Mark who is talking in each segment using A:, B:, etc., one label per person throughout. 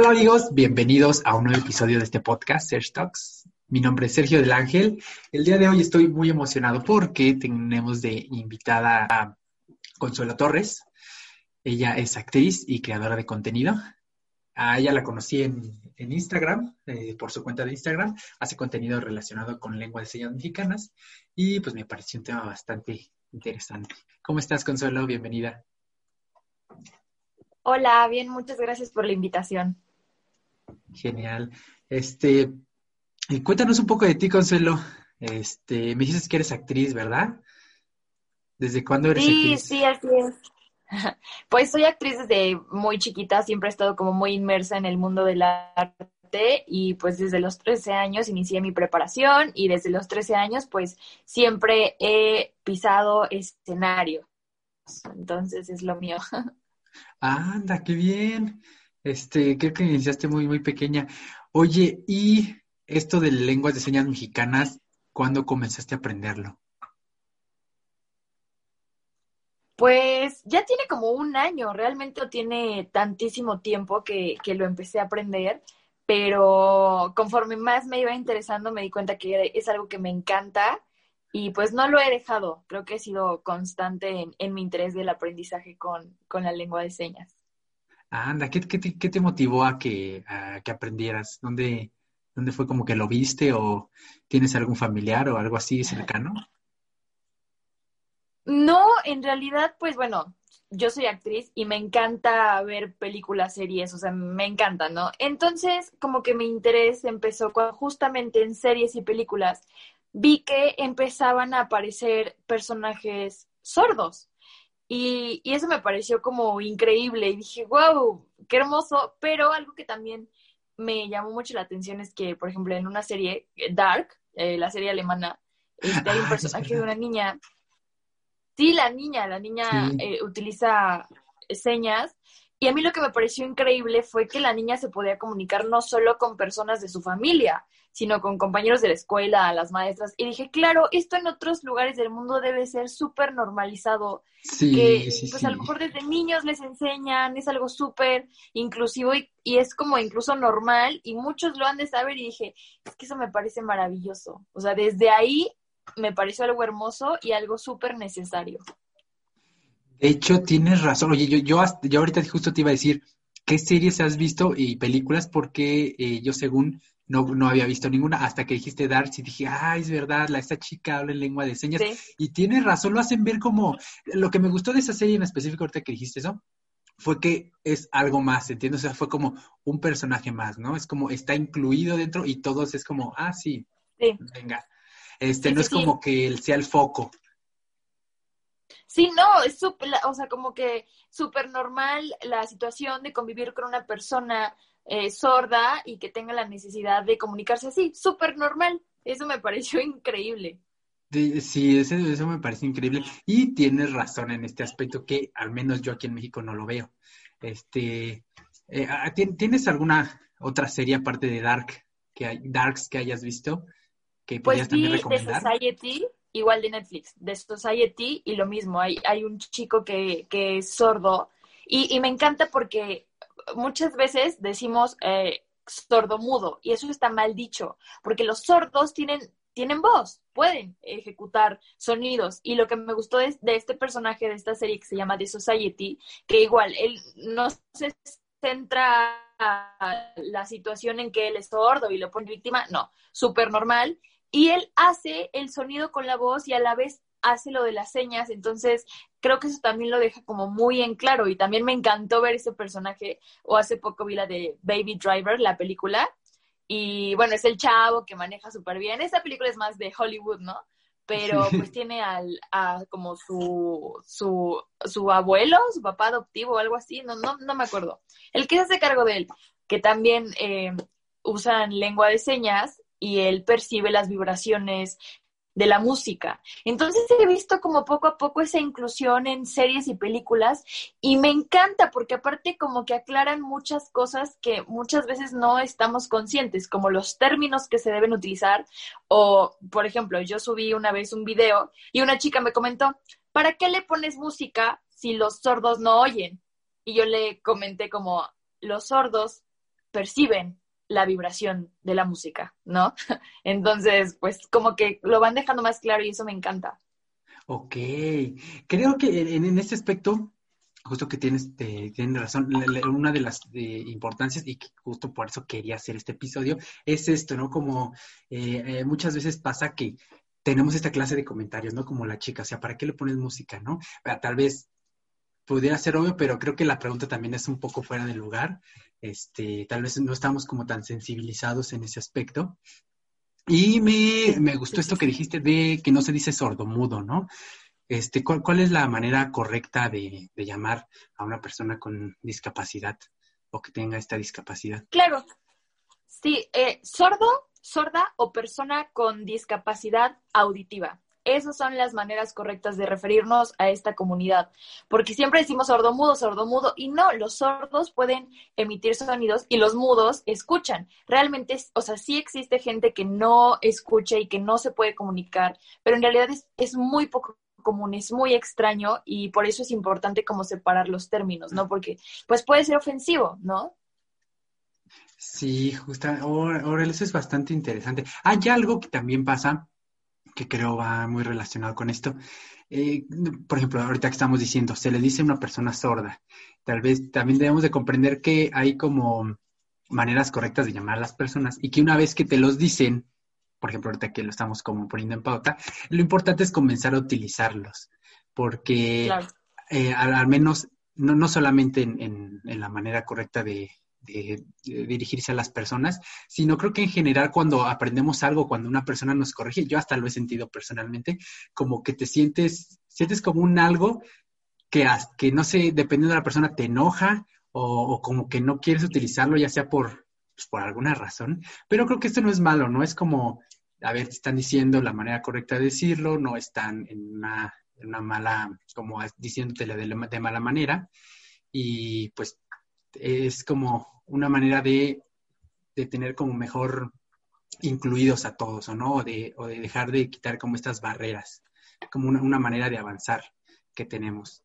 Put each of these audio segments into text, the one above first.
A: Hola amigos, bienvenidos a un nuevo episodio de este podcast, Search Talks. Mi nombre es Sergio del Ángel. El día de hoy estoy muy emocionado porque tenemos de invitada a Consuelo Torres. Ella es actriz y creadora de contenido. A ella la conocí en, Instagram, eh, por su cuenta de Instagram. Hace contenido relacionado con lengua de señas mexicanas y pues me pareció un tema bastante interesante. ¿Cómo estás, Consuelo? Bienvenida.
B: Hola, bien, muchas gracias por la invitación.
A: Genial. Este, cuéntanos un poco de ti, Consuelo. Este, me dices que eres actriz, ¿verdad? ¿Desde cuándo eres actriz?
B: Sí, sí, así es. Pues soy actriz desde muy chiquita, siempre he estado como muy inmersa en el mundo del arte y pues desde los 13 años inicié mi preparación y desde los 13 años pues siempre he pisado escenario. Entonces es lo mío.
A: Anda, qué bien. Este, creo que iniciaste muy, muy pequeña. Oye, ¿y esto de lenguas de señas mexicanas, cuándo comenzaste a aprenderlo?
B: Pues ya tiene como un año, realmente tiene tantísimo tiempo que, que lo empecé a aprender, pero conforme más me iba interesando me di cuenta que es algo que me encanta y pues no lo he dejado, creo que he sido constante en, mi interés del aprendizaje con, la lengua de señas.
A: Anda, ¿qué, te, motivó a que, aprendieras? ¿Dónde, ¿Dónde fue como que lo viste o tienes algún familiar o algo así cercano?
B: No, en realidad, pues bueno, yo soy actriz y me encanta ver películas, series, o sea, me encanta, ¿no? Entonces, como que mi interés empezó justamente en series y películas vi que empezaban a aparecer personajes sordos. Y, eso me pareció como increíble y dije, wow, qué hermoso, pero algo que también me llamó mucho la atención es que, por ejemplo, en una serie, Dark, eh, la serie alemana, este, hay un ah, personaje de una niña. Sí, la niña, la niña eh, utiliza señas. Y a mí lo que me pareció increíble fue que la niña se podía comunicar no solo con personas de su familia, sino con compañeros de la escuela, las maestras. Y dije, claro, esto en otros lugares del mundo debe ser súper normalizado.
A: Sí,
B: que
A: sí,
B: pues a lo mejor desde niños les enseñan, es algo súper inclusivo y, y, es como incluso normal y muchos lo han de saber y dije, es que eso me parece maravilloso. O sea, desde ahí me pareció algo hermoso y algo súper necesario.
A: De hecho, tienes razón. Oye, yo, yo, yo ahorita justo te iba a decir, ¿qué series has visto y películas? Porque eh, yo según no, no había visto ninguna hasta que dijiste Darks y dije, ah, es verdad, la, esta chica habla en lengua de señas. Y tienes razón, lo hacen ver como, lo que me gustó de esa serie en específico ahorita que dijiste eso, fue que es algo más, ¿entiendes? O sea, fue como un personaje más, ¿no? Es como, está incluido dentro y todos es como, ah, sí, venga. Este, no es como que él sea el foco.
B: Sí, no, es súper, o sea, como que súper normal la situación de convivir con una persona eh, sorda y que tenga la necesidad de comunicarse así, súper normal. Eso me pareció increíble.
A: Sí, eso, eso, me parece increíble. Y tienes razón en este aspecto que al menos yo aquí en México no lo veo. Este, eh, ah, ¿Tienes alguna otra serie aparte de Dark, que hay, Darks que hayas visto? Que
B: pues también recomendar. The Society, igual de Netflix, The Society, y lo mismo, hay, hay un chico que, que es sordo, y, y me encanta porque muchas veces decimos eh, sordo mudo y eso está mal dicho, porque los sordos tienen, tienen voz, pueden ejecutar sonidos. Y lo que me gustó de, de este personaje de esta serie que se llama The Society, que igual él no se centra la situación en que él es sordo y lo pone víctima, no, súper normal. Y él hace el sonido con la voz y a la vez hace lo de las señas, entonces creo que eso también lo deja como muy en claro y también me encantó ver ese personaje, o hace poco vi la de Baby Driver, la película, y bueno, es el chavo que maneja súper bien, esa película es más de Hollywood, ¿no? Pero pues tiene al, a como su, su, su abuelo, su papá adoptivo o algo así, no, no, no me acuerdo. El que se hace cargo de él, que también eh, usan lengua de señas y él percibe las vibraciones de la música. Entonces he visto como poco a poco esa inclusión en series y películas y me encanta porque aparte como que aclaran muchas cosas que muchas veces no estamos conscientes, como los términos que se deben utilizar o, por ejemplo, yo subí una vez un video y una chica me comentó, ¿para qué le pones música si los sordos no oyen? Y yo le comenté como, los sordos perciben la vibración de la música, ¿no? Entonces, pues como que lo van dejando más claro y eso me encanta.
A: Ok, creo que en, este aspecto, justo que tienes, tienes razón, una de las importancias y que justo por eso quería hacer este episodio es esto, ¿no? Como eh, eh, muchas veces pasa que tenemos esta clase de comentarios, ¿no? Como la chica, o sea, ¿para qué le pones música, no? Tal vez pudiera ser obvio, pero creo que la pregunta también es un poco fuera de lugar. Este, tal vez no estamos como tan sensibilizados en ese aspecto. Y me, gustó esto que dijiste de que no se dice sordomudo, ¿no? Este, ¿cuál, es la manera correcta de, llamar a una persona con discapacidad o que tenga esta discapacidad?
B: Claro. Sí, eh, sordo, sorda o persona con discapacidad auditiva. Esas son las maneras correctas de referirnos a esta comunidad, porque siempre decimos sordomudo, sordomudo, y no, los sordos pueden emitir sonidos y los mudos escuchan. Realmente, o sea, sí existe gente que no escucha y que no se puede comunicar, pero en realidad es, muy poco común, es muy extraño y por eso es importante como separar los términos, ¿no? Porque pues puede ser ofensivo, ¿no?
A: Sí, justo, ahora, eso es bastante interesante. Hay algo que también pasa que creo va muy relacionado con esto. Eh, por ejemplo, ahorita que estamos diciendo, se le dice a una persona sorda. Tal vez también debemos de comprender que hay como maneras correctas de llamar a las personas y que una vez que te los dicen, por ejemplo, ahorita que lo estamos como poniendo en pauta, lo importante es comenzar a utilizarlos, porque eh, al, menos no, no solamente en, la manera correcta de, de, dirigirse a las personas, sino creo que en general cuando aprendemos algo, cuando una persona nos corrige, yo hasta lo he sentido personalmente, como que te sientes, sientes como un algo que, que no sé, dependiendo de la persona, te enoja o, como que no quieres utilizarlo, ya sea por, pues, por alguna razón, pero creo que esto no es malo, ¿no? Es como, a ver, te están diciendo la manera correcta de decirlo, no están en una, una mala, como diciéndotele de, de mala manera, y pues es como una manera de, tener como mejor incluidos a todos, ¿o no? O de, o de dejar de quitar como estas barreras, como una, manera de avanzar que tenemos.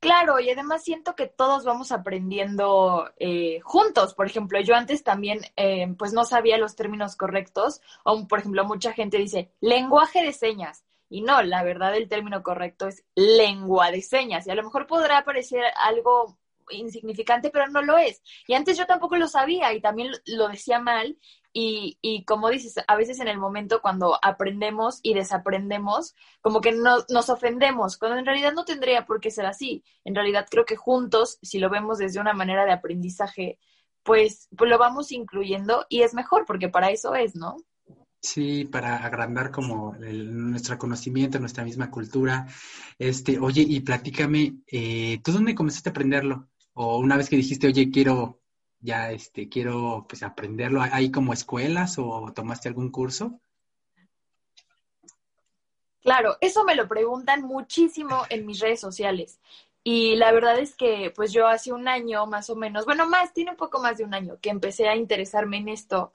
B: Claro, y además siento que todos vamos aprendiendo eh, juntos. Por ejemplo, yo antes también, eh, pues no sabía los términos correctos. O, por ejemplo, mucha gente dice lenguaje de señas. Y no, la verdad, el término correcto es lengua de señas. Y a lo mejor podrá parecer algo insignificante, pero no lo es. Y antes yo tampoco lo sabía y también lo decía mal. Y, y como dices, a veces en el momento cuando aprendemos y desaprendemos, como que no, nos ofendemos, cuando en realidad no tendría por qué ser así. En realidad creo que juntos, si lo vemos desde una manera de aprendizaje, pues, pues lo vamos incluyendo y es mejor porque para eso es, ¿no?
A: Sí, para agrandar como nuestro conocimiento, nuestra misma cultura. Este, oye, y platícame, eh, ¿tú dónde comenzaste a aprenderlo? O una vez que dijiste, oye, quiero, ya, este, quiero, pues, aprenderlo, ¿hay como escuelas o tomaste algún curso?
B: Claro, eso me lo preguntan muchísimo en mis redes sociales. Y la verdad es que, pues yo hace un año más o menos, bueno, más, tiene un poco más de un año que empecé a interesarme en esto,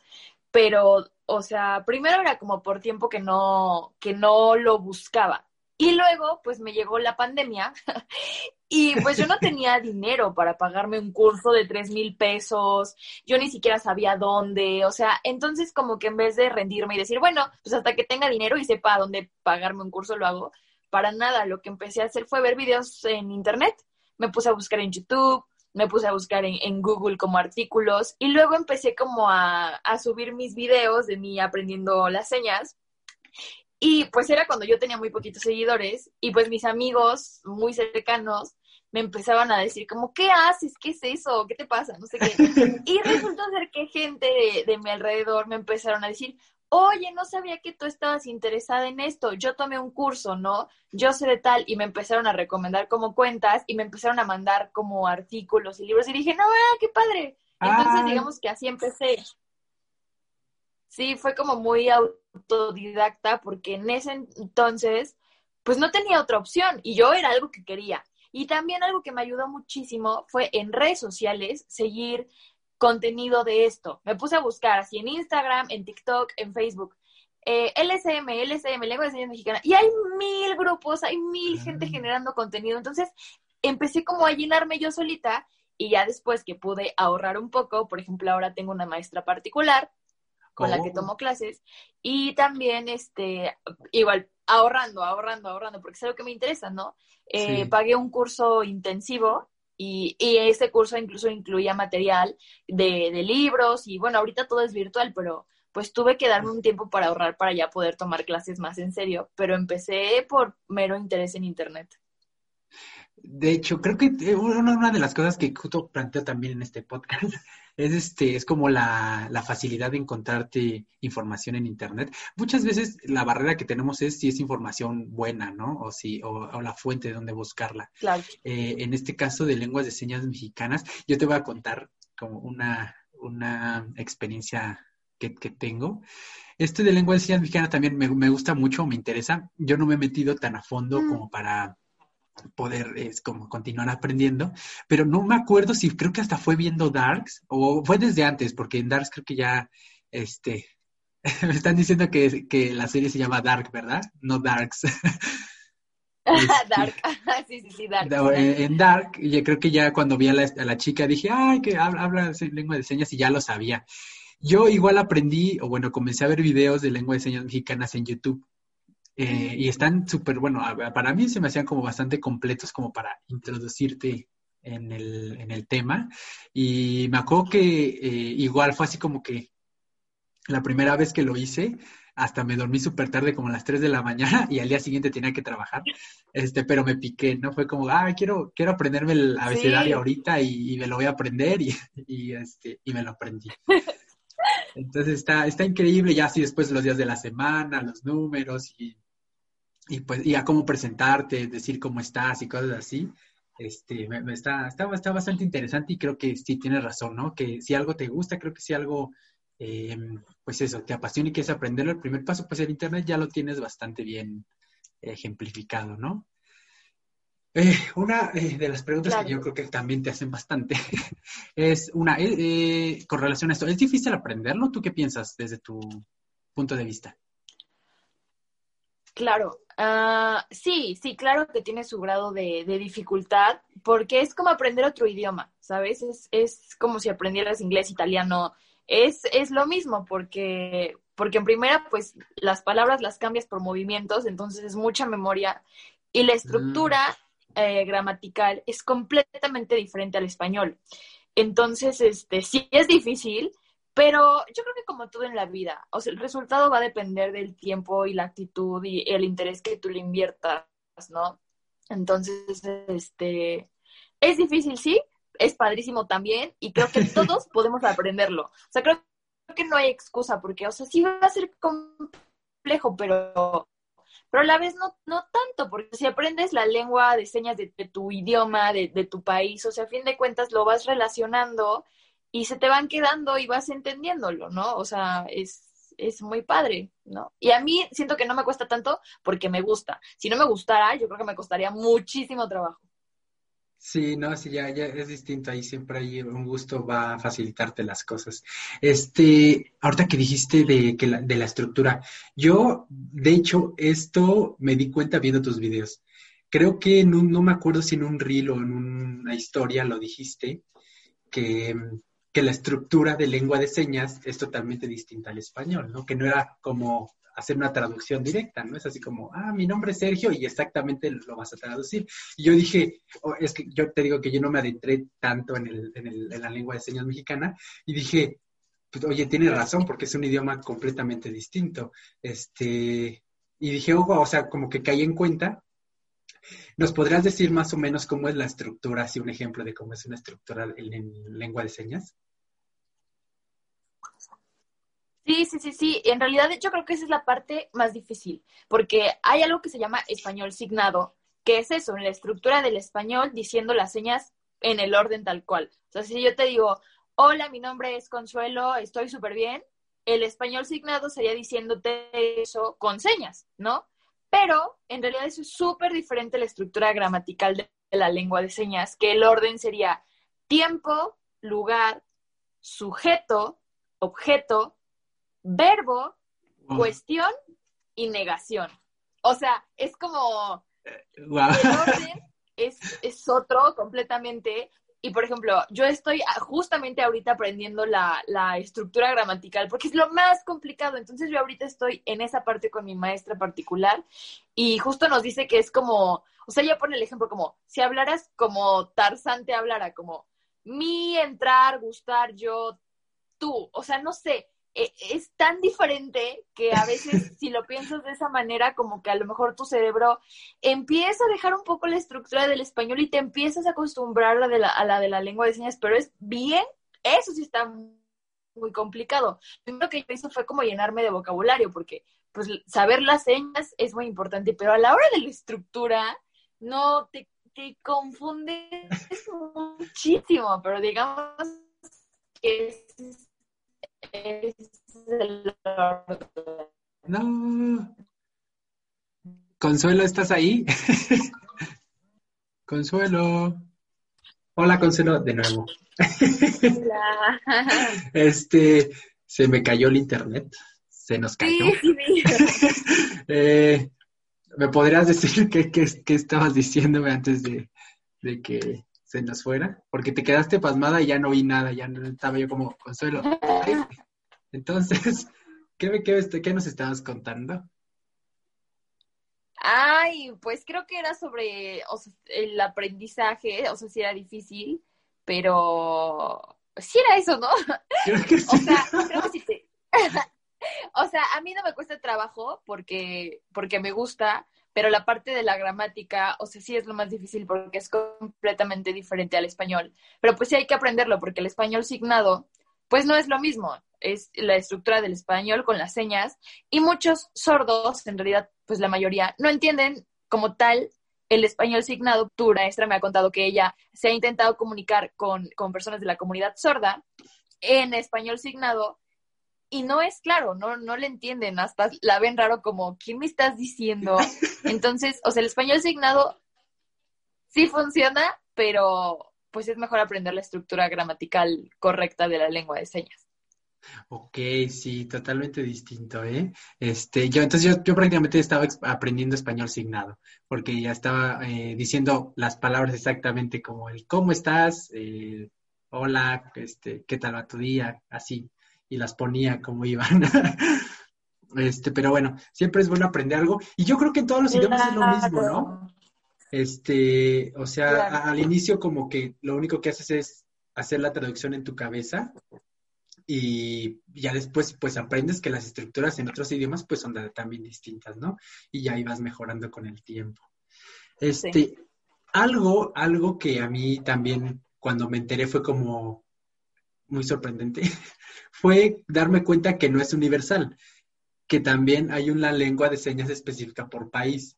B: pero, o sea, primero era como por tiempo que no, que no lo buscaba. Y luego, pues me llegó la pandemia y pues yo no tenía dinero para pagarme un curso de tres mil pesos, yo ni siquiera sabía dónde, o sea, entonces como que en vez de rendirme y decir, bueno, pues hasta que tenga dinero y sepa dónde pagarme un curso lo hago, para nada, lo que empecé a hacer fue ver videos en internet, me puse a buscar en YouTube, me puse a buscar en, Google como artículos y luego empecé como a, a subir mis videos de mí aprendiendo las señas y pues era cuando yo tenía muy poquitos seguidores y pues mis amigos muy cercanos me empezaban a decir como, ¿qué haces? ¿Qué es eso? ¿Qué te pasa? No sé qué. Y resultó ser que gente de, de mi alrededor me empezaron a decir, oye, no sabía que tú estabas interesada en esto, yo tomé un curso, ¿no? Yo sé de tal, y me empezaron a recomendar como cuentas y me empezaron a mandar como artículos y libros y dije, no, ah, qué padre. Entonces, digamos que así empecé. Sí, fue como muy autodidacta porque en ese entonces, pues no tenía otra opción y yo era algo que quería. Y también algo que me ayudó muchísimo fue en redes sociales seguir contenido de esto. Me puse a buscar así en Instagram, en TikTok, en Facebook. Eh, LSM, LSM, Lengua de Señas Mexicana. Y hay mil grupos, hay mil gente ah. generando contenido. Entonces empecé como a llenarme yo solita y ya después que pude ahorrar un poco, por ejemplo, ahora tengo una maestra particular con la que tomo clases y también, este, igual, ahorrando, ahorrando, ahorrando, porque es algo que me interesa, ¿no? Eh,
A: Sí.
B: Pagué un curso intensivo y, y ese curso incluso incluía material de, de libros y bueno, ahorita todo es virtual, pero pues tuve que darme un tiempo para ahorrar para ya poder tomar clases más en serio, pero empecé por mero interés en Internet.
A: De hecho, creo que eh, una, una de las cosas que justo planteo también en este podcast es este, es como la, la facilidad de encontrarte información en internet. Muchas veces la barrera que tenemos es si es información buena, ¿no? O si, o, o la fuente de donde buscarla.
B: Claro.
A: Eh, en este caso de lenguas de señas mexicanas, yo te voy a contar como una, una experiencia que, que tengo. Este de lengua de señas mexicana también me, me gusta mucho, me interesa. Yo no me he metido tan a fondo
B: Mm.
A: como para poder es como continuar aprendiendo, pero no me acuerdo si creo que hasta fue viendo Darks o fue desde antes, porque en Darks creo que ya, este, me están diciendo que, que la serie se llama Dark, ¿verdad? No Darks.
B: Dark. sí, sí, sí, Dark.
A: En, Dark, yo creo que ya cuando vi a la, a la chica dije, ay, que habla, habla lengua de señas y ya lo sabía. Yo igual aprendí, o bueno, comencé a ver videos de lengua de señas mexicanas en YouTube. Eh, y están súper, bueno, para mí se me hacían como bastante completos como para introducirte en el, en el tema. Y me acuerdo que eh, igual fue así como que la primera vez que lo hice, hasta me dormí súper tarde, como a las 3 de la mañana, y al día siguiente tenía que trabajar. Este, pero me piqué, ¿no? Fue como, ah, quiero, quiero aprenderme el abecedario
B: Sí.
A: ahorita y, y me lo voy a aprender y, y, este, y me lo aprendí. Entonces está, está increíble, ya así después los días de la semana, los números y, y pues y a cómo presentarte, decir cómo estás y cosas así. Este, me, me está, está, está bastante interesante y creo que sí tienes razón, ¿no? Que si algo te gusta, creo que si algo, eh, pues eso, te apasiona y quieres aprenderlo, el primer paso, pues el Internet ya lo tienes bastante bien ejemplificado, ¿no? Eh, una eh, de las preguntas
B: Claro.
A: que yo creo que también te hacen bastante es una, eh, eh, con relación a esto, ¿es difícil aprenderlo? ¿Tú qué piensas desde tu punto de vista?
B: Claro, Ah, sí, sí, claro que tiene su grado de, de dificultad, porque es como aprender otro idioma, ¿sabes? Es, es como si aprendieras inglés, italiano, es, es lo mismo, porque, porque en primera, pues las palabras las cambias por movimientos, entonces es mucha memoria, y la estructura eh, gramatical es completamente diferente al español. Entonces, este, sí es difícil, pero yo creo que como todo en la vida, o sea, el resultado va a depender del tiempo y la actitud y el interés que tú le inviertas, ¿no? Entonces, este, es difícil, sí, es padrísimo también y creo que todos podemos aprenderlo. O sea, creo que no hay excusa porque, o sea, sí va a ser complejo, pero, pero a la vez no, no tanto, porque si aprendes la lengua de señas de, de tu idioma, de, de tu país, o sea, a fin de cuentas lo vas relacionando y se te van quedando y vas entendiéndolo, ¿no? O sea, es, es muy padre, ¿no? Y a mí siento que no me cuesta tanto porque me gusta. Si no me gustara, yo creo que me costaría muchísimo trabajo.
A: Sí, no, sí, ya, ya es distinto. Ahí siempre hay un gusto, va a facilitarte las cosas. Este, ahorita que dijiste de, que la, de la estructura, yo, de hecho, esto me di cuenta viendo tus videos. Creo que en un, no me acuerdo si en un reel o en una historia lo dijiste, que, que la estructura de lengua de señas es totalmente distinta al español, ¿no? Que no era como hacer una traducción directa, ¿no? Es así como, ah, mi nombre es Sergio y exactamente lo vas a traducir. Y yo dije, oh, es que yo te digo que yo no me adentré tanto en, el, en, el, en la lengua de señas mexicana y dije, pues, oye, tiene razón porque es un idioma completamente distinto. Este, y dije, oh, o sea, como que caí en cuenta. ¿Nos podrías decir más o menos cómo es la estructura, así un ejemplo de cómo es una estructura en, en lengua de señas?
B: Sí, sí, sí, sí. En realidad yo creo que esa es la parte más difícil, porque hay algo que se llama español signado, que es eso, la estructura del español diciendo las señas en el orden tal cual. O sea, si yo te digo, hola, mi nombre es Consuelo, estoy súper bien, el español signado sería diciéndote eso con señas, ¿no? Pero en realidad es súper diferente la estructura gramatical de la lengua de señas, que el orden sería tiempo, lugar, sujeto, objeto, verbo,
A: Wow.
B: cuestión y negación. O sea, es como
A: Wow.
B: el orden es, es otro completamente, y por ejemplo, yo estoy justamente ahorita aprendiendo la, la, estructura gramatical porque es lo más complicado. Entonces yo ahorita estoy en esa parte con mi maestra particular y justo nos dice que es como, o sea, ella pone el ejemplo como, si hablaras como Tarzán te hablara, como mi, entrar, gustar, yo, tú. O sea, no sé, es tan diferente que a veces si lo piensas de esa manera, como que a lo mejor tu cerebro empieza a dejar un poco la estructura del español y te empiezas a acostumbrar a la de la, lengua de señas, pero es bien, eso sí está muy complicado. Lo que yo hice fue como llenarme de vocabulario, porque pues saber las señas es muy importante, pero a la hora de la estructura no te, te confundes muchísimo, pero digamos que es
A: no. Consuelo, ¿estás ahí? Consuelo. Hola, Consuelo, de nuevo. Hola. Este, se me cayó el internet. Se nos cayó. Eh, ¿Me podrías decir qué, estabas diciéndome antes de, de que se nos fuera, porque te quedaste pasmada y ya no vi nada, ya no estaba yo como consuelo. Entonces, ¿qué, qué, qué nos estabas contando?
B: Ay, pues creo que era sobre el aprendizaje, o sea, sí era difícil, pero sí era eso, ¿no? Creo que sí. o sea, creo que sí. o sea, a mí no me cuesta trabajo porque, porque me gusta, pero la parte de la gramática, o sea, sí es lo más difícil porque es completamente diferente al español, pero pues sí hay que aprenderlo porque el español signado, pues no es lo mismo, es la estructura del español con las señas y muchos sordos, en realidad, pues la mayoría, no entienden como tal el español signado. Tu maestra me ha contado que ella se ha intentado comunicar con, con personas de la comunidad sorda en español signado y no es claro, no, no le entienden, hasta la ven raro como, ¿quién me estás diciendo? Entonces, o sea, el español signado sí funciona, pero pues es mejor aprender la estructura gramatical correcta de la lengua de señas.
A: Ok, sí, totalmente distinto, ¿eh? Este, yo, entonces yo, prácticamente estaba aprendiendo español signado, porque ya estaba eh, diciendo las palabras exactamente como el ¿cómo estás? Eh, hola, este, ¿qué tal va tu día? Así y las ponía como iban. este, pero bueno, siempre es bueno aprender algo. Y yo creo que en todos los idiomas es lo mismo, ¿no? Este, o sea, al inicio como que lo único que haces es hacer la traducción en tu cabeza y ya después pues aprendes que las estructuras en otros idiomas pues son también distintas, ¿no? Y ya ibas mejorando con el tiempo. Este, algo, algo que a mí también cuando me enteré fue como muy sorprendente, fue darme cuenta que no es universal, que también hay una lengua de señas específica por país.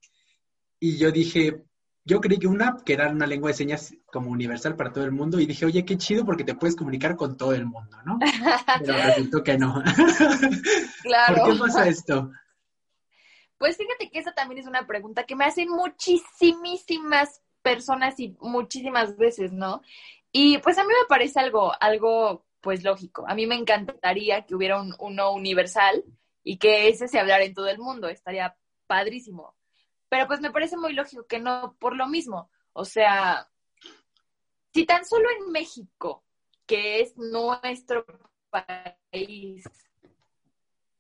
A: Y yo dije, yo creí que una, que era una lengua de señas como universal para todo el mundo, y dije, oye, qué chido porque te puedes comunicar con todo el mundo, ¿no? Pero resultó que no. Claro. ¿Por qué pasa esto?
B: Pues fíjate que esa también es una pregunta que me hacen muchísimas personas y muchísimas veces, ¿no? Y pues a mí me parece algo, algo pues lógico. A mí me encantaría que hubiera un, uno universal y que ese se hablara en todo el mundo, estaría padrísimo. Pero pues me parece muy lógico que no por lo mismo. O sea, si tan solo en México, que es nuestro país,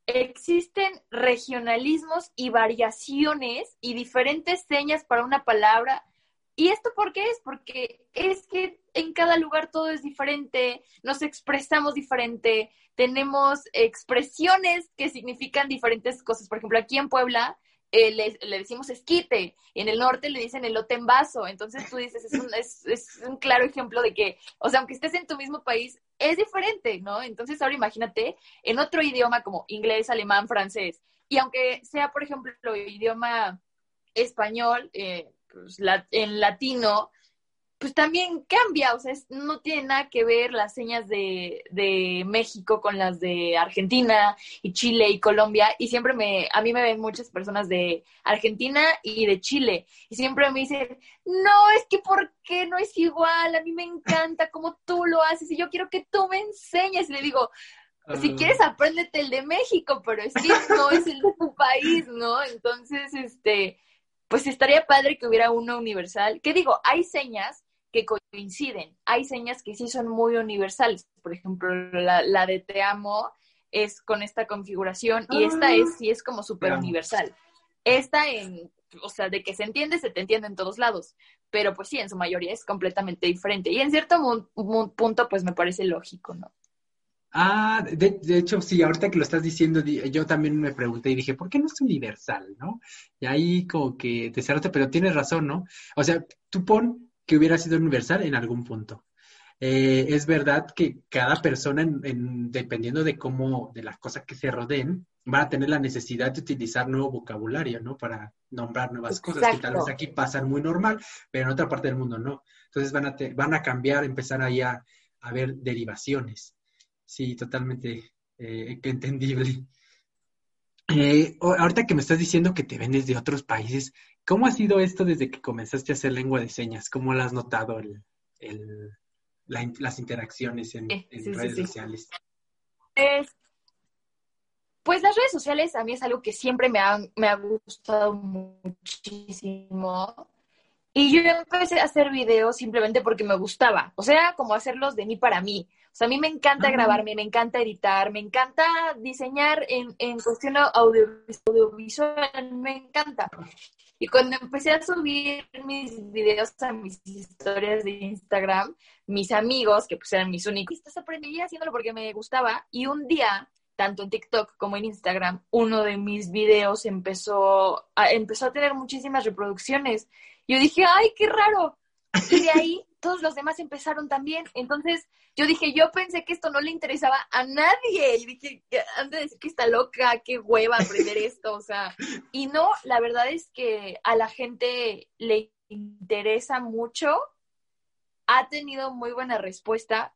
B: existen regionalismos y variaciones y diferentes señas para una palabra, ¿Y esto por qué es? Porque es que en cada lugar todo es diferente, nos expresamos diferente, tenemos expresiones que significan diferentes cosas. Por ejemplo, aquí en Puebla eh, le, decimos esquite, en el norte le dicen elote en vaso. Entonces tú dices, es un, es, un claro ejemplo de que, o sea, aunque estés en tu mismo país, es diferente, ¿no? Entonces ahora imagínate en otro idioma como inglés, alemán, francés. Y aunque sea, por ejemplo, idioma español, eh, pues, en latino, pues también cambia, o sea, no tiene nada que ver las señas de, de, México con las de Argentina y Chile y Colombia, y siempre me, a mí me ven muchas personas de Argentina y de Chile, y siempre me dicen, no, es que ¿por qué no es igual? A mí me encanta cómo tú lo haces, y yo quiero que tú me enseñes, y le digo, si ah. quieres apréndete el de México, pero es que no es el de tu país, ¿no? Entonces, este, pues estaría padre que hubiera uno universal. ¿Qué digo? Hay señas que coinciden. Hay señas que sí son muy universales. Por ejemplo, la, de te amo es con esta configuración y esta es ah. sí es como súper universal. Esta en, o sea, de que se entiende, se te entiende en todos lados. Pero pues sí, en su mayoría es completamente diferente. Y en cierto punto, pues me parece lógico, ¿no?
A: Ah, de, hecho, sí, ahorita que lo estás diciendo, yo también me pregunté y dije, ¿por qué no es universal, no? Y ahí como que te cerraste, pero tienes razón, ¿no? O sea, tú pon que hubiera sido universal en algún punto. Eh, es verdad que cada persona, en, dependiendo de cómo, de las cosas que se rodeen, va a tener la necesidad de utilizar nuevo vocabulario, ¿no? Para nombrar nuevas cosas que tal vez aquí pasan muy normal, pero en otra parte del mundo no. Entonces van a, van a cambiar, empezar ahí a, a ver derivaciones. Sí, totalmente eh, entendible. Eh, ahorita que me estás diciendo que te vendes de otros países, ¿cómo ha sido esto desde que comenzaste a hacer lengua de señas? ¿Cómo lo has notado el, el, las interacciones en, redes sociales?
B: pues las redes sociales a mí es algo que siempre me ha, me ha gustado muchísimo. Y yo empecé a hacer videos simplemente porque me gustaba. O sea, como hacerlos de mí para mí. O sea, a mí me encanta grabarme, me encanta editar, me encanta diseñar en, en cuestión audiovisual, me encanta. Y cuando empecé a subir mis videos a mis historias de Instagram, mis amigos, que pues eran mis únicos, aprendí haciéndolo porque me gustaba. Y un día, tanto en TikTok como en Instagram, uno de mis videos empezó a, empezó a tener muchísimas reproducciones. Yo dije, ay, qué raro. Y de ahí todos los demás empezaron también. Entonces yo dije, yo pensé que esto no le interesaba a nadie. Y dije, antes de decir que está loca, qué hueva aprender esto. O sea, y no, la verdad es que a la gente le interesa mucho. Ha tenido muy buena respuesta.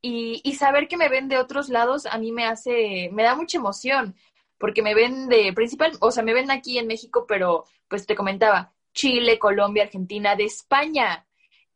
B: Y, y saber que me ven de otros lados a mí me hace, me da mucha emoción. Porque me ven de principal, o sea, me ven aquí en México, pero pues te comentaba, Chile, Colombia, Argentina, de España.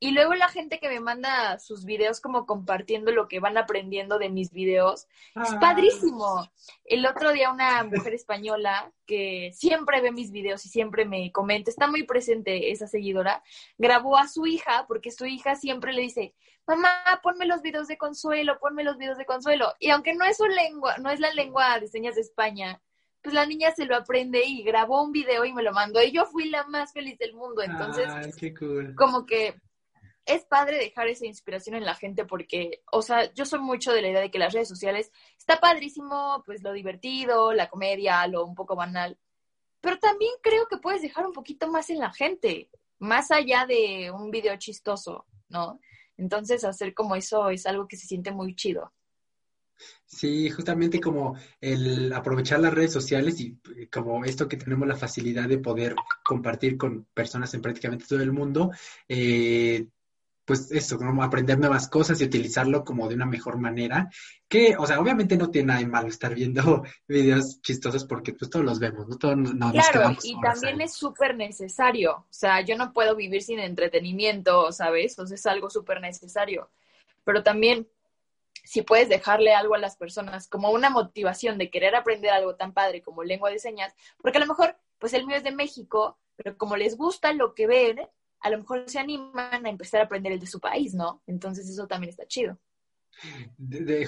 B: Y luego la gente que me manda sus videos como compartiendo lo que van aprendiendo de mis videos, es ah. padrísimo. El otro día una mujer española que siempre ve mis videos y siempre me comenta, está muy presente esa seguidora, grabó a su hija porque su hija siempre le dice, mamá, ponme los videos de consuelo, ponme los videos de consuelo. Y aunque no es su lengua, no es la lengua de señas de España, pues la niña se lo aprende y grabó un video y me lo mandó y yo fui la más feliz del mundo. Entonces, como que es padre dejar esa inspiración en la gente porque, o sea, yo soy mucho de la idea de que las redes sociales está padrísimo, pues lo divertido, la comedia, lo un poco banal, pero también creo que puedes dejar un poquito más en la gente, más allá de un video chistoso, ¿no? Entonces, hacer como eso es algo que se siente muy chido.
A: Sí, justamente como el aprovechar las redes sociales y eh, como esto que tenemos la facilidad de poder compartir con personas en prácticamente todo el mundo, eh, pues eso, como aprender nuevas cosas y utilizarlo como de una mejor manera, que, o sea, obviamente no tiene nada de malo estar viendo videos chistosos porque pues todos los vemos, ¿no? Todos no,
B: claro, y también es súper necesario, o sea, yo no puedo vivir sin entretenimiento, ¿sabes? Sea, es algo súper necesario, pero también si puedes dejarle algo a las personas como una motivación de querer aprender algo tan padre como lengua de señas, porque a lo mejor, pues el mío es de México, pero como les gusta lo que ven, a lo mejor se animan a empezar a aprender el de su país, ¿no? Entonces eso también está chido.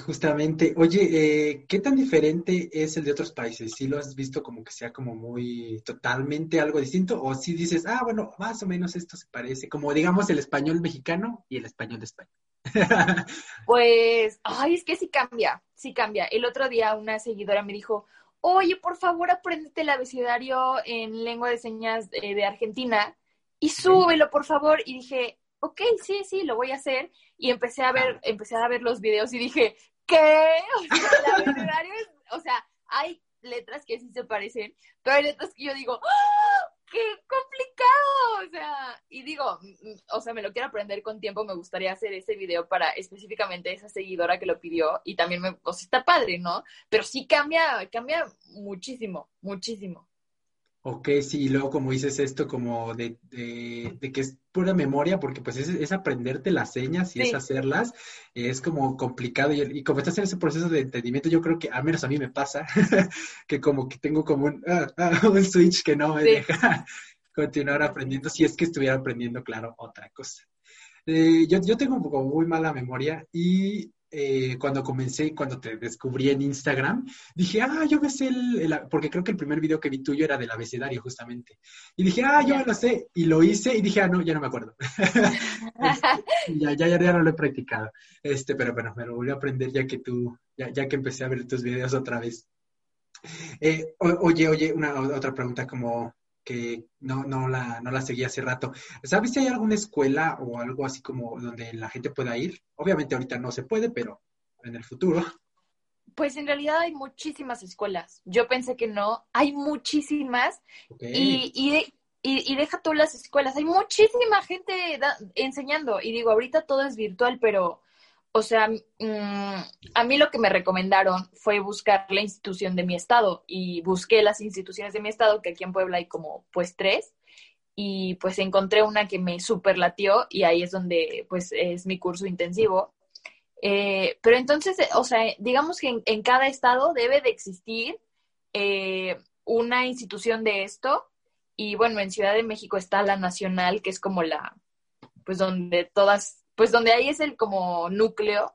A: justamente, oye, eh, ¿qué tan diferente es el de otros países? ¿Sí lo has visto como que sea como muy totalmente algo distinto? ¿O si dices, ah, bueno, más o menos esto se parece, como digamos el español mexicano y el español de España?
B: pues, ay, es que sí cambia, sí cambia. El otro día una seguidora me dijo, oye, por favor, apréndete el abecedario en lengua de señas eh, de Argentina y súbelo, por favor. Y dije, ok, sí, sí, lo voy a hacer. Y empecé a ver, empecé a ver los videos y dije, ¿qué? O sea, es, o sea, hay letras que sí se parecen, pero hay letras que yo digo, ¡Ah! ¡qué complicado! O sea, y digo, mm, o sea, me lo quiero aprender con tiempo, me gustaría hacer ese video para específicamente esa seguidora que lo pidió y también me, o sea, está padre, ¿no? Pero sí cambia, cambia muchísimo, muchísimo.
A: Ok, sí, y luego como dices esto como de, de, que es pura memoria, porque pues es, aprenderte las señas y es hacerlas, es como complicado y, como estás en ese proceso de entendimiento, yo creo que al menos a mí me pasa, que como que tengo como un, ah, ah, un switch que no me deja continuar aprendiendo, si es que estuviera aprendiendo, claro, otra cosa. Eh, yo, yo tengo un poco muy mala memoria y eh, cuando comencé, cuando te descubrí en Instagram, dije, ah, yo me sé el, porque creo que el primer video que vi tuyo era del abecedario justamente. Y dije, ah, yo lo sé, y lo hice y dije, ah, no, ya no me acuerdo. Este, ya, ya, ya, no lo he practicado. Este, pero bueno, me lo volví a aprender ya que tú, ya, ya que empecé a ver tus videos otra vez. Eh, oye, oye, una otra pregunta como que no, no, la, no la seguí hace rato. ¿Sabes si hay alguna escuela o algo así como donde la gente pueda ir? Obviamente ahorita no se puede, pero en el futuro.
B: Pues en realidad hay muchísimas escuelas. Yo pensé que no. Hay muchísimas. Y, y, y, y, deja todas las escuelas. Hay muchísima gente enseñando. Y digo, ahorita todo es virtual, pero o sea, mm, a mí lo que me recomendaron fue buscar la institución de mi estado y busqué las instituciones de mi estado, que aquí en Puebla hay como pues tres, y pues encontré una que me superlatió y ahí es donde pues es mi curso intensivo. Eh, pero entonces, o sea, digamos que en, cada estado debe de existir eh, una institución de esto y bueno, en Ciudad de México está la nacional, que es como la, pues donde todas pues donde ahí es el como núcleo.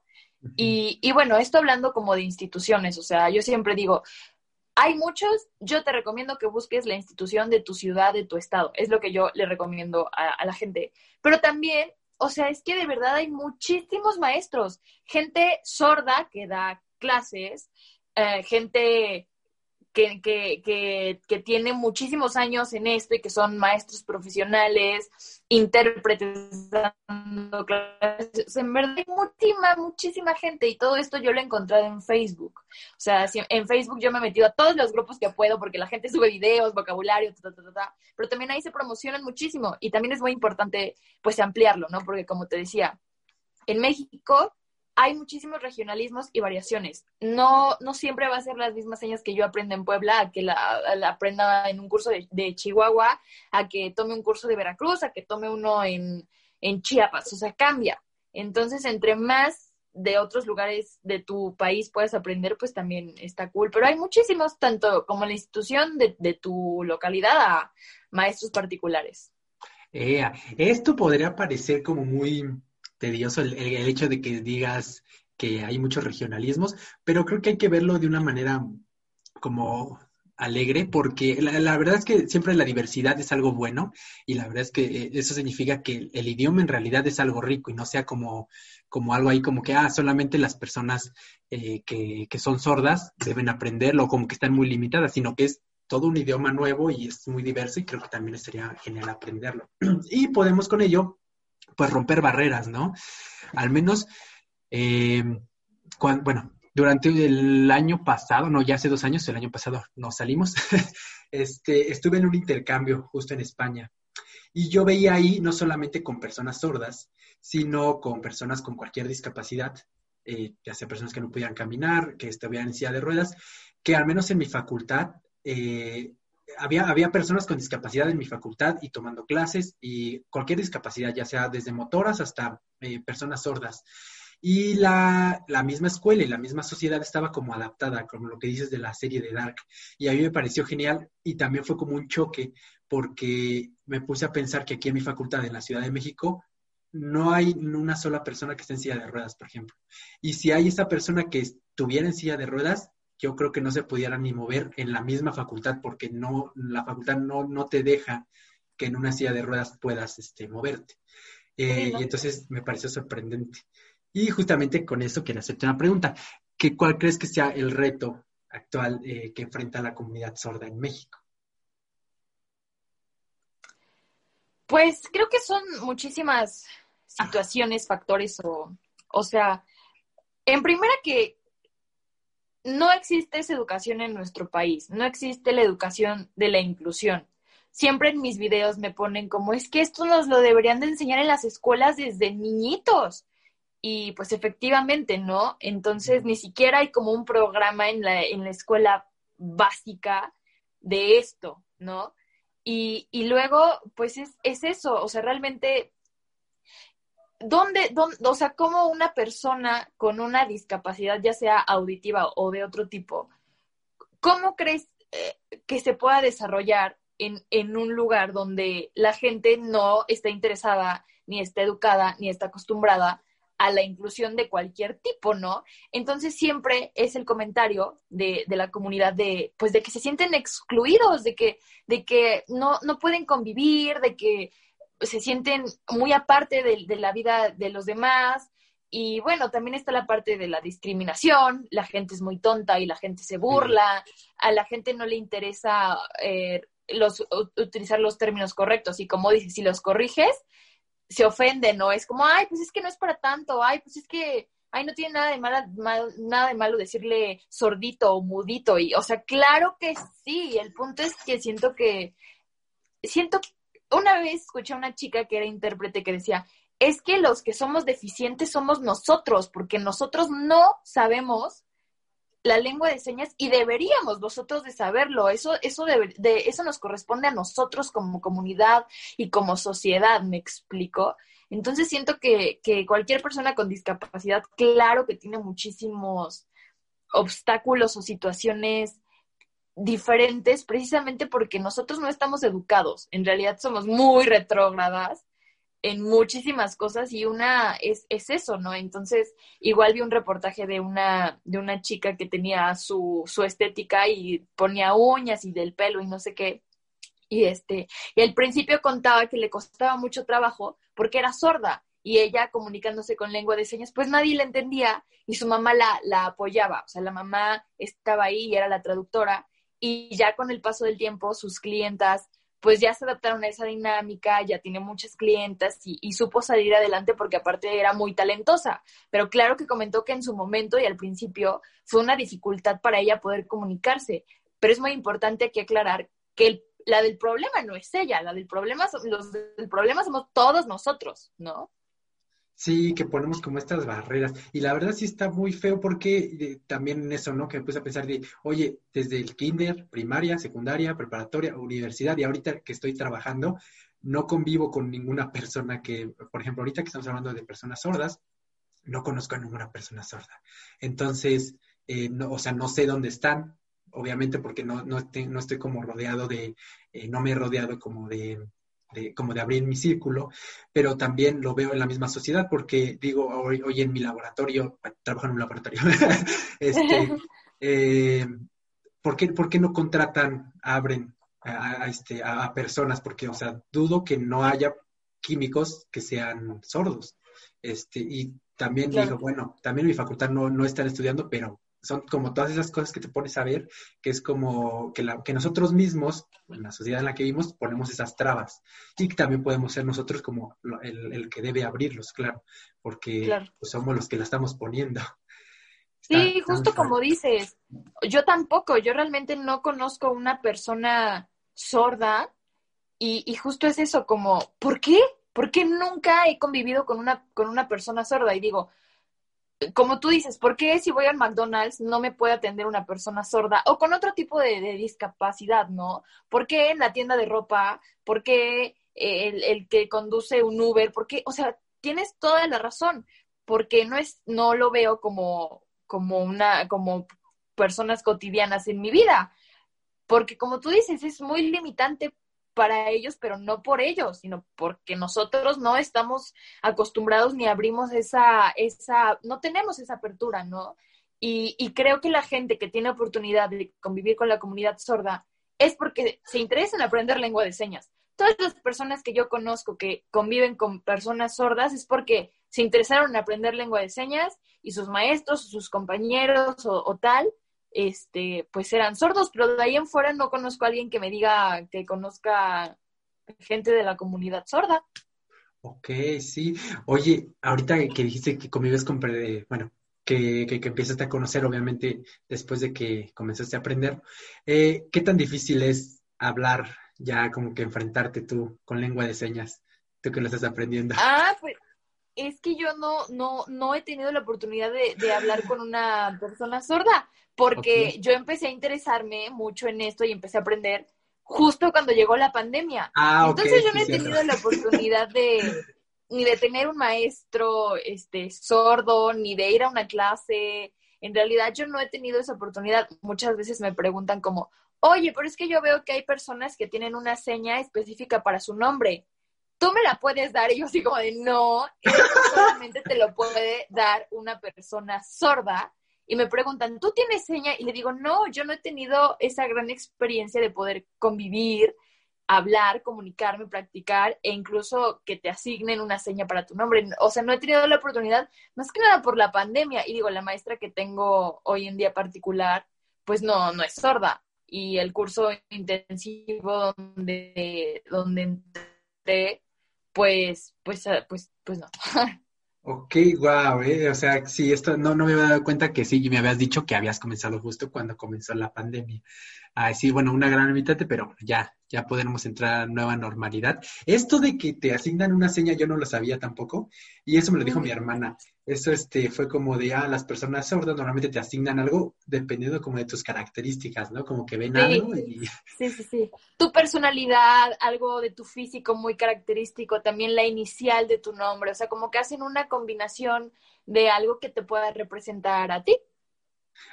B: y, y, bueno, esto hablando como de instituciones, o sea, yo siempre digo, hay muchos, yo te recomiendo que busques la institución de tu ciudad, de tu estado, es lo que yo le recomiendo a, la gente. Pero también, o sea, es que de verdad hay muchísimos maestros, gente sorda que da clases, eh, gente que, que, que, que tienen muchísimos años en esto y que son maestros profesionales, intérpretes dando. En verdad hay muchísima, muchísima gente y todo esto yo lo he encontrado en Facebook. O sea, en Facebook yo me he metido a todos los grupos que puedo porque la gente sube videos, vocabulario, pero también ahí se promocionan muchísimo y también es muy importante pues ampliarlo, ¿no? Porque como te decía, en México hay muchísimos regionalismos y variaciones. No, no siempre va a ser las mismas señas que yo aprenda en Puebla, a que la, aprenda en un curso de, Chihuahua, a que tome un curso de Veracruz, a que tome uno en, Chiapas. O sea, cambia. Entonces, entre más de otros lugares de tu país puedes aprender, pues también está cool. Pero hay muchísimos, tanto como la institución de, de tu localidad a maestros particulares.
A: Eh, esto podría parecer como muy tedioso el, hecho de que digas que hay muchos regionalismos, pero creo que hay que verlo de una manera como alegre porque la, verdad es que siempre la diversidad es algo bueno y la verdad es que eh, eso significa que el, idioma en realidad es algo rico y no sea como, como algo ahí como que, ah, solamente las personas eh, que, que, son sordas deben aprenderlo, como que están muy limitadas, sino que es todo un idioma nuevo y es muy diverso y creo que también sería genial aprenderlo. Y podemos con ello pues romper barreras, ¿no? Al menos, eh, bueno, durante el año pasado, no, ya hace dos años, el año pasado nos salimos, este, estuve en un intercambio justo en España. Y yo veía ahí no solamente con personas sordas, sino con personas con cualquier discapacidad, eh, ya sea personas que no pudieran caminar, que estuvieran en silla de ruedas, que al menos en mi facultad eh, había, había personas con discapacidad en mi facultad y tomando clases y cualquier discapacidad, ya sea desde motoras hasta eh, personas sordas. Y la, la, misma escuela y la misma sociedad estaba como adaptada, como lo que dices de la serie de Dark. Y a mí me pareció genial y también fue como un choque porque me puse a pensar que aquí en mi facultad, en la Ciudad de México, no hay una sola persona que esté en silla de ruedas, por ejemplo. Y si hay esa persona que estuviera en silla de ruedas, yo creo que no se pudiera ni mover en la misma facultad porque no, la facultad no, no te deja que en una silla de ruedas puedas este, moverte. Eh, y entonces me pareció sorprendente. Y justamente con eso quiero hacerte una pregunta. ¿Qué, ¿Cuál crees que sea el reto actual eh, que enfrenta la comunidad sorda en México?
B: Pues creo que son muchísimas situaciones, factores o, o sea, en primera que no existe esa educación en nuestro país, no existe la educación de la inclusión. Siempre en mis videos me ponen como es que esto nos lo deberían de enseñar en las escuelas desde niñitos. Y pues efectivamente, ¿no? Entonces ni siquiera hay como un programa en la, en la escuela básica de esto, ¿no? Y, y luego, pues es, es eso, o sea, realmente ¿dónde, o sea, cómo una persona con una discapacidad, ya sea auditiva o de otro tipo, cómo crees eh, que se pueda desarrollar en, en un lugar donde la gente no está interesada, ni está educada, ni está acostumbrada a la inclusión de cualquier tipo, ¿no? Entonces siempre es el comentario de, de, la comunidad de, pues de que se sienten excluidos, de que, de que no, no pueden convivir, de que se sienten muy aparte de, la vida de los demás. Y bueno, también está la parte de la discriminación, la gente es muy tonta y la gente se burla, a la gente no le interesa eh, los, utilizar los términos correctos y como dices, si los corriges, se ofende, ¿no? Es como, ay, pues es que no es para tanto, ay, pues es que, ay, no tiene nada de, mala, mal, nada de malo decirle sordito o mudito. Y, o sea, claro que sí, el punto es que siento que, siento, una vez escuché a una chica que era intérprete que decía, es que los que somos deficientes somos nosotros, porque nosotros no sabemos la lengua de señas y deberíamos nosotros de saberlo. Eso, eso, de, eso nos corresponde a nosotros como comunidad y como sociedad, me explico. Entonces siento que, que cualquier persona con discapacidad, claro que tiene muchísimos obstáculos o situaciones diferentes precisamente porque nosotros no estamos educados. En realidad somos muy retrógradas en muchísimas cosas y una es, es, eso, ¿no? Entonces, igual vi un reportaje de una, de una chica que tenía su, su estética y ponía uñas y del pelo y no sé qué. Y este, y al principio contaba que le costaba mucho trabajo porque era sorda y ella comunicándose con lengua de señas, pues nadie la entendía y su mamá la, la apoyaba, o sea, la mamá estaba ahí y era la traductora y ya con el paso del tiempo sus clientas pues ya se adaptaron a esa dinámica, ya tiene muchas clientas y, supo salir adelante porque aparte era muy talentosa. Pero claro que comentó que en su momento y al principio fue una dificultad para ella poder comunicarse. Pero es muy importante aquí aclarar que la del problema no es ella, la del problema, los del problema somos todos nosotros, ¿no?
A: Sí, que ponemos como estas barreras. Y la verdad sí está muy feo porque también en eso, ¿no? Que me puse a pensar de, oye, desde el kinder, primaria, secundaria, preparatoria, universidad y ahorita que estoy trabajando, no convivo con ninguna persona que, por ejemplo, ahorita que estamos hablando de personas sordas, no conozco a ninguna persona sorda. Entonces, eh, no, o sea, no sé dónde están, obviamente porque no, no, no estoy como rodeado de, eh, no me he rodeado como de como de abrir mi círculo, pero también lo veo en la misma sociedad porque digo, hoy, hoy en mi laboratorio, trabajo en un laboratorio, este, eh, ¿por, qué, ¿por, qué, no contratan, abren a, este, a, personas? Porque, o sea, dudo que no haya químicos que sean sordos. Este, y también digo, bueno, también mi facultad no, no están estudiando, pero son como todas esas cosas que te pones a ver, que es como que, la, que nosotros mismos, en la sociedad en la que vivimos, ponemos esas trabas. Y también podemos ser nosotros como el, el que debe abrirlos, claro, porque Pues, somos los que la estamos poniendo.
B: sí, justo como dices, yo tampoco, yo realmente no conozco una persona sorda y, y justo es eso, como, ¿por qué? ¿Por qué nunca he convivido con una, con una persona sorda? Y digo, como tú dices, ¿por qué si voy al McDonald's no me puede atender una persona sorda o con otro tipo de, discapacidad, ¿no? ¿Por qué en la tienda de ropa? ¿Por qué el, el, que conduce un Uber? ¿Por qué? O sea, tienes toda la razón, porque no es, no lo veo como, como una, como personas cotidianas en mi vida. Porque como tú dices, es muy limitante para ellos, pero no por ellos, sino porque nosotros no estamos acostumbrados ni abrimos esa, esa, no tenemos esa apertura, ¿no? Y, y creo que la gente que tiene oportunidad de convivir con la comunidad sorda es porque se interesa en aprender lengua de señas. Todas las personas que yo conozco que conviven con personas sordas es porque se interesaron en aprender lengua de señas y sus maestros, sus compañeros o, o tal este, pues eran sordos, pero de ahí en fuera no conozco a alguien que me diga que conozca gente de la comunidad sorda.
A: Ok, sí. Oye, ahorita que dijiste que convives con, bueno, que, que, empezaste a conocer, obviamente, después de que comenzaste a aprender, eh, ¿qué tan difícil es hablar ya como que enfrentarte tú con lengua de señas, tú que lo estás aprendiendo?
B: Ah, pues es que yo no, no, no he tenido la oportunidad de, de hablar con una persona sorda porque yo empecé a interesarme mucho en esto y empecé a aprender justo cuando llegó la pandemia. Ah, Entonces yo no he tenido la oportunidad de ni de tener un maestro este sordo, ni de ir a una clase, En realidad yo no he tenido esa oportunidad. Muchas veces me preguntan como, oye, pero es que yo veo que hay personas que tienen una seña específica para su nombre. ¿Tú me la puedes dar? Y yo así como de, no, solamente te lo puede dar una persona sorda. Y me preguntan, ¿tú tienes seña? Y le digo, no, yo no he tenido esa gran experiencia de poder convivir, hablar, comunicarme, practicar e incluso que te asignen una seña para tu nombre. O sea, no he tenido la oportunidad, más que nada por la pandemia. Y digo, la maestra que tengo hoy en día particular, pues no, no es sorda y el curso intensivo donde, donde entré, pues, pues, ah, pues, pues no.
A: Ok, wow, eh, o sea, sí, esto no, no me había dado cuenta que sí, me habías dicho que habías comenzado justo cuando comenzó la pandemia. Ah, sí, bueno, una gran mitad, pero ya, ya podremos entrar a nueva normalidad. Esto de que te asignan una seña, yo no lo sabía tampoco, y eso me lo dijo mi hermana. Eso este, fue como de, ah, las personas sordas normalmente te asignan algo dependiendo como de tus características, ¿no? Como que ven algo y...
B: Sí, sí, sí. Tu personalidad, algo de tu físico muy característico, también la inicial de tu nombre, o sea, como que hacen una combinación de algo que te pueda representar a ti.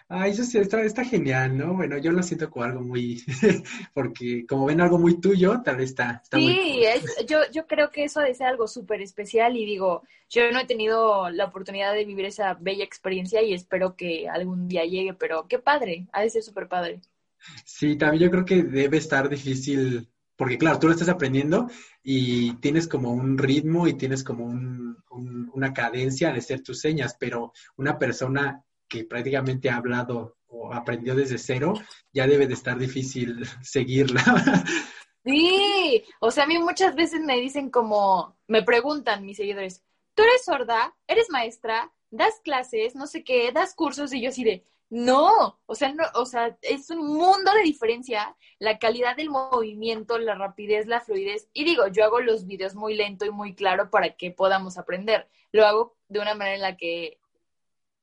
A: Ah, eso sí, está, está genial, ¿no? Bueno, yo lo siento como algo muy, porque como ven algo muy tuyo, tal vez está, está
B: sí, yo, yo creo que eso es algo súper especial y digo, yo no he tenido la oportunidad de vivir esa bella experiencia y espero que algún día llegue, pero qué padre, ha de ser súper padre.
A: Sí, también yo creo que debe estar difícil, porque claro, tú lo estás aprendiendo y tienes como un ritmo y tienes como un, una cadencia de ser tus señas, pero una persona que prácticamente ha hablado o aprendió desde cero, ya debe de estar difícil seguirla.
B: Sí, o sea, a mí muchas veces me dicen como, me preguntan mis seguidores, ¿tú eres sorda? ¿Eres maestra? ¿Das clases? No sé qué, das cursos y yo así de, no, o sea, no, o sea, es un mundo de diferencia, la calidad del movimiento, la rapidez, la fluidez. Y digo, yo hago los videos muy lento y muy claro para que podamos aprender. Lo hago de una manera en la que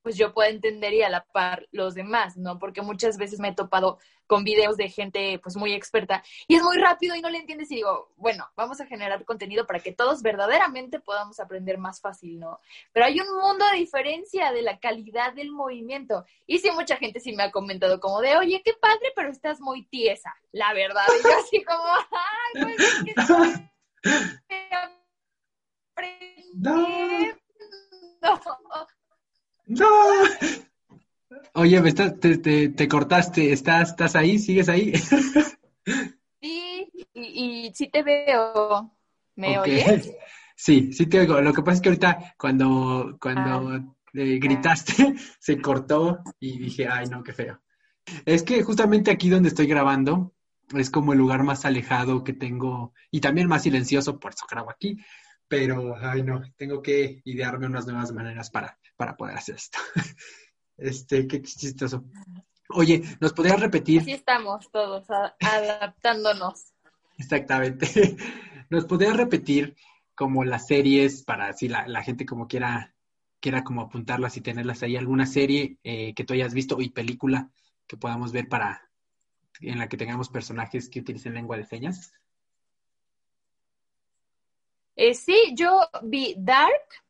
B: pues yo pueda entender y a la par los demás, ¿no? Porque muchas veces me he topado con videos de gente pues muy experta y es muy rápido y no le entiendes y digo, bueno, vamos a generar contenido para que todos verdaderamente podamos aprender más fácil, ¿no? Pero hay un mundo de diferencia de la calidad del movimiento y sí, mucha gente sí me ha comentado como de, oye, qué padre, pero estás muy tiesa, la verdad. Y yo así como, ay, pues es que No.
A: ¡No! Oye, me te, te, cortaste, ¿Estás, ¿estás ahí? ¿Sigues ahí?
B: Sí, y, sí te veo. ¿Me oyes?
A: Sí, sí te oigo. Lo que pasa es que ahorita cuando, cuando ah. eh, gritaste, se cortó y dije, ay, no, qué feo. Es que justamente aquí donde estoy grabando es como el lugar más alejado que tengo y también más silencioso, por eso grabo aquí. Pero, ay, no, tengo que idearme unas nuevas maneras para para poder hacer esto. Este, qué chistoso. Oye, ¿nos podrías repetir?
B: Así estamos todos, adaptándonos.
A: Exactamente. ¿Nos podrías repetir como las series para si la, gente como quiera, quiera como apuntarlas y tenerlas ahí? ¿Alguna serie eh, que tú hayas visto y película que podamos ver para en la que tengamos personajes que utilicen lengua de señas?
B: Eh, sí, yo vi Dark,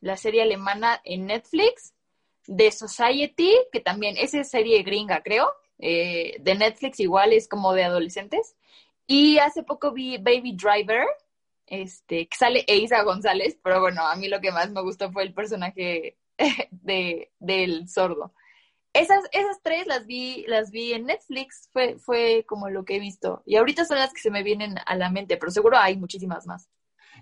B: la serie alemana en Netflix, The Society, que también es serie gringa, creo, eh, de Netflix igual es como de adolescentes. Y hace poco vi Baby Driver, este, que sale Eiza González, pero bueno, a mí lo que más me gustó fue el personaje de, del sordo. Esas, esas tres las vi, las vi en Netflix, fue, fue como lo que he visto. Y ahorita son las que se me vienen a la mente, pero seguro hay muchísimas más.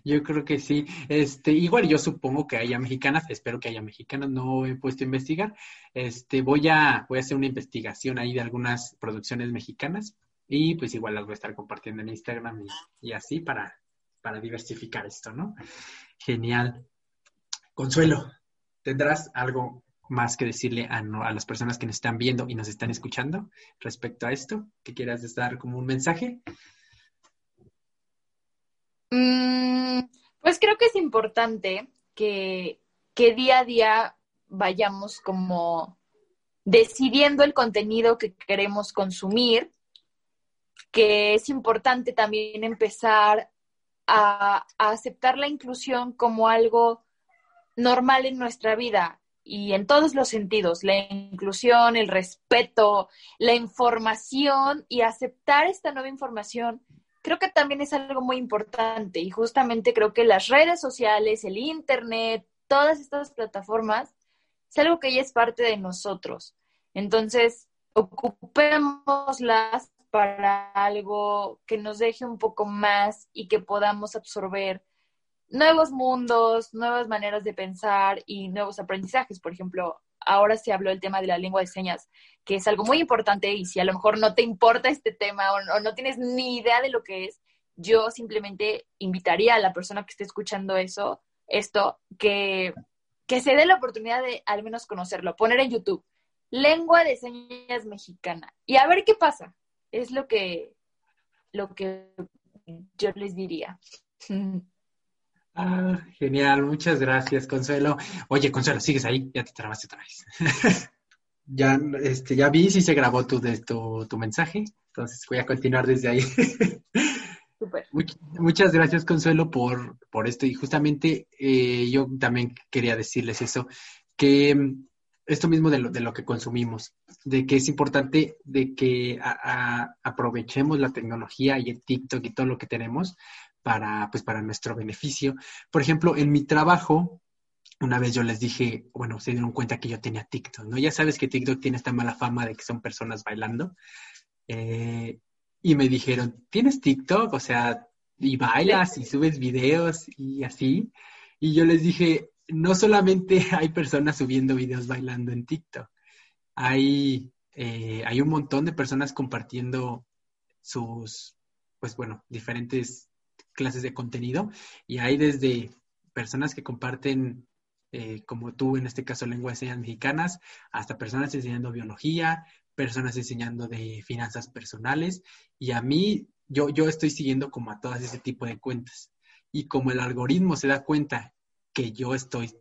A: Yo creo que sí. Este, igual yo supongo que haya mexicanas, espero que haya mexicanas, no he puesto a investigar. Este, voy a, voy a hacer una investigación ahí de algunas producciones mexicanas y pues igual las voy a estar compartiendo en Instagram y, así para, para diversificar esto, ¿no? Genial. Consuelo, ¿tendrás algo más que decirle a, a, las personas que nos están viendo y nos están escuchando respecto a esto? ¿Que quieras dar como un mensaje?
B: Mm, pues creo que es importante que, que día a día vayamos como decidiendo el contenido que queremos consumir, que es importante también empezar a, a, aceptar la inclusión como algo normal en nuestra vida y en todos los sentidos, la inclusión, el respeto, la información y aceptar esta nueva información, creo que también es algo muy importante y justamente creo que las redes sociales, el Internet, todas estas plataformas, es algo que ya es parte de nosotros. Entonces, ocupémoslas para algo que nos deje un poco más y que podamos absorber nuevos mundos, nuevas maneras de pensar y nuevos aprendizajes. Por ejemplo, ahora se habló del tema de la lengua de señas, que es algo muy importante y si a lo mejor no te importa este tema o, no tienes ni idea de lo que es, yo simplemente invitaría a la persona que esté escuchando eso, esto, que, que se dé la oportunidad de al menos conocerlo, poner en YouTube lengua de señas mexicana y a ver qué pasa. Es lo que, lo que yo les diría.
A: Ah, genial, muchas gracias, Consuelo. Oye, Consuelo, sigues ahí, ya te trabaste otra vez. ya, este, ya vi si se grabó tu, de, tu, tu mensaje, entonces voy a continuar desde ahí. muchas gracias, Consuelo, por, por esto. Y justamente eh, yo también quería decirles eso, que mm, esto mismo de lo, de lo que consumimos, de que es importante de que aprovechemos la tecnología y el TikTok y todo lo que tenemos para, pues, para nuestro beneficio. Por ejemplo, en mi trabajo, una vez yo les dije, bueno, se dieron cuenta que yo tenía TikTok, ¿no? Ya sabes que TikTok tiene esta mala fama de que son personas bailando. Eh, y me dijeron, ¿tienes TikTok? O sea, y bailas y subes videos y así. Y yo les dije, no solamente hay personas subiendo videos bailando en TikTok, hay, eh, hay un montón de personas compartiendo sus, pues bueno, diferentes clases de contenido y hay desde personas que comparten, eh, como tú en este caso, lenguas de señas mexicanas, hasta personas enseñando biología, personas enseñando de finanzas personales y a mí, yo, yo estoy siguiendo como a todas ese tipo de cuentas y como el algoritmo se da cuenta que yo estoy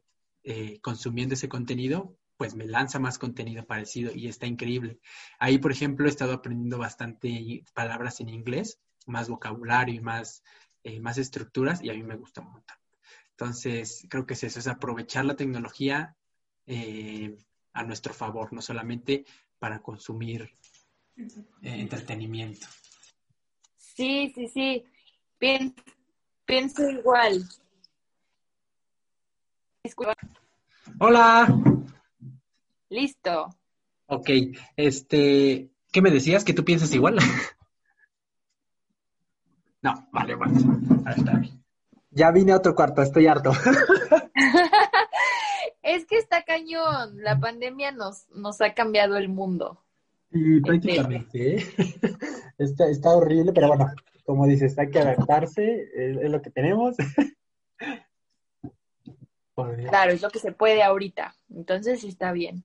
A: eh, consumiendo ese contenido, pues me lanza más contenido parecido y está increíble. Ahí, por ejemplo, he estado aprendiendo bastante palabras en inglés, más vocabulario y más eh, más estructuras y a mí me gusta un montón. Entonces, creo que es eso, es aprovechar la tecnología eh, a nuestro favor, no solamente para consumir eh, entretenimiento.
B: Sí, sí, sí. pienso igual.
A: Hola.
B: Listo.
A: Ok, este, ¿qué me decías? ¿Que tú piensas igual? No, vale, vale. está bien. Ya vine a otro cuarto, estoy harto.
B: es que está cañón. La pandemia nos, nos ha cambiado el mundo.
A: Sí, prácticamente. ¿eh? Está, está, horrible, pero bueno, como dices, hay que adaptarse, es, lo que tenemos.
B: claro, es lo que se puede ahorita. Entonces está bien.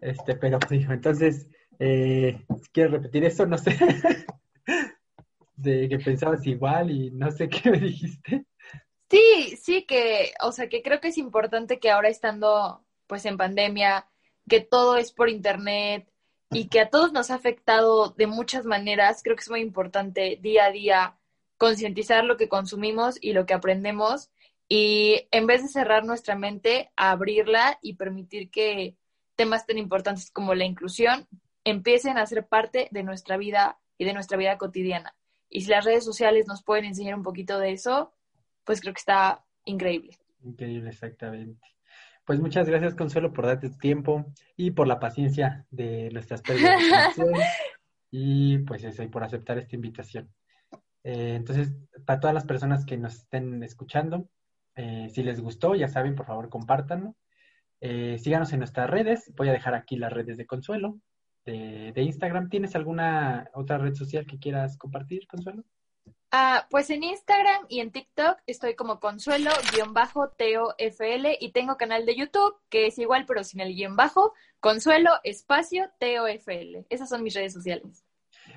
A: Este, pero entonces, eh, ¿quieres repetir eso? No sé de que pensabas igual y no sé qué me dijiste.
B: Sí, sí, que, o sea, que creo que es importante que ahora estando pues en pandemia, que todo es por internet y que a todos nos ha afectado de muchas maneras, creo que es muy importante día a día concientizar lo que consumimos y lo que aprendemos y en vez de cerrar nuestra mente, abrirla y permitir que temas tan importantes como la inclusión empiecen a ser parte de nuestra vida y de nuestra vida cotidiana. Y si las redes sociales nos pueden enseñar un poquito de eso, pues creo que está increíble.
A: Increíble, exactamente. Pues muchas gracias, Consuelo, por darte tiempo y por la paciencia de nuestras pérdidas y pues eso, y por aceptar esta invitación. Eh, entonces, para todas las personas que nos estén escuchando, eh, si les gustó, ya saben, por favor, compártanlo. Eh, síganos en nuestras redes. Voy a dejar aquí las redes de Consuelo de, Instagram. ¿Tienes alguna otra red social que quieras compartir, Consuelo?
B: Ah, pues en Instagram y en TikTok estoy como consuelo-tofl y tengo canal de YouTube que es igual pero sin el guion bajo, consuelo espacio tofl. Esas son mis redes sociales.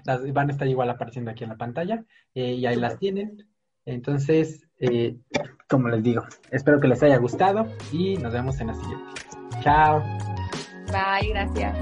A: Las van a estar igual apareciendo aquí en la pantalla eh, y ahí las tienen. Entonces, eh, como les digo, espero que les haya gustado y nos vemos en la siguiente. Chao.
B: Bye, gracias.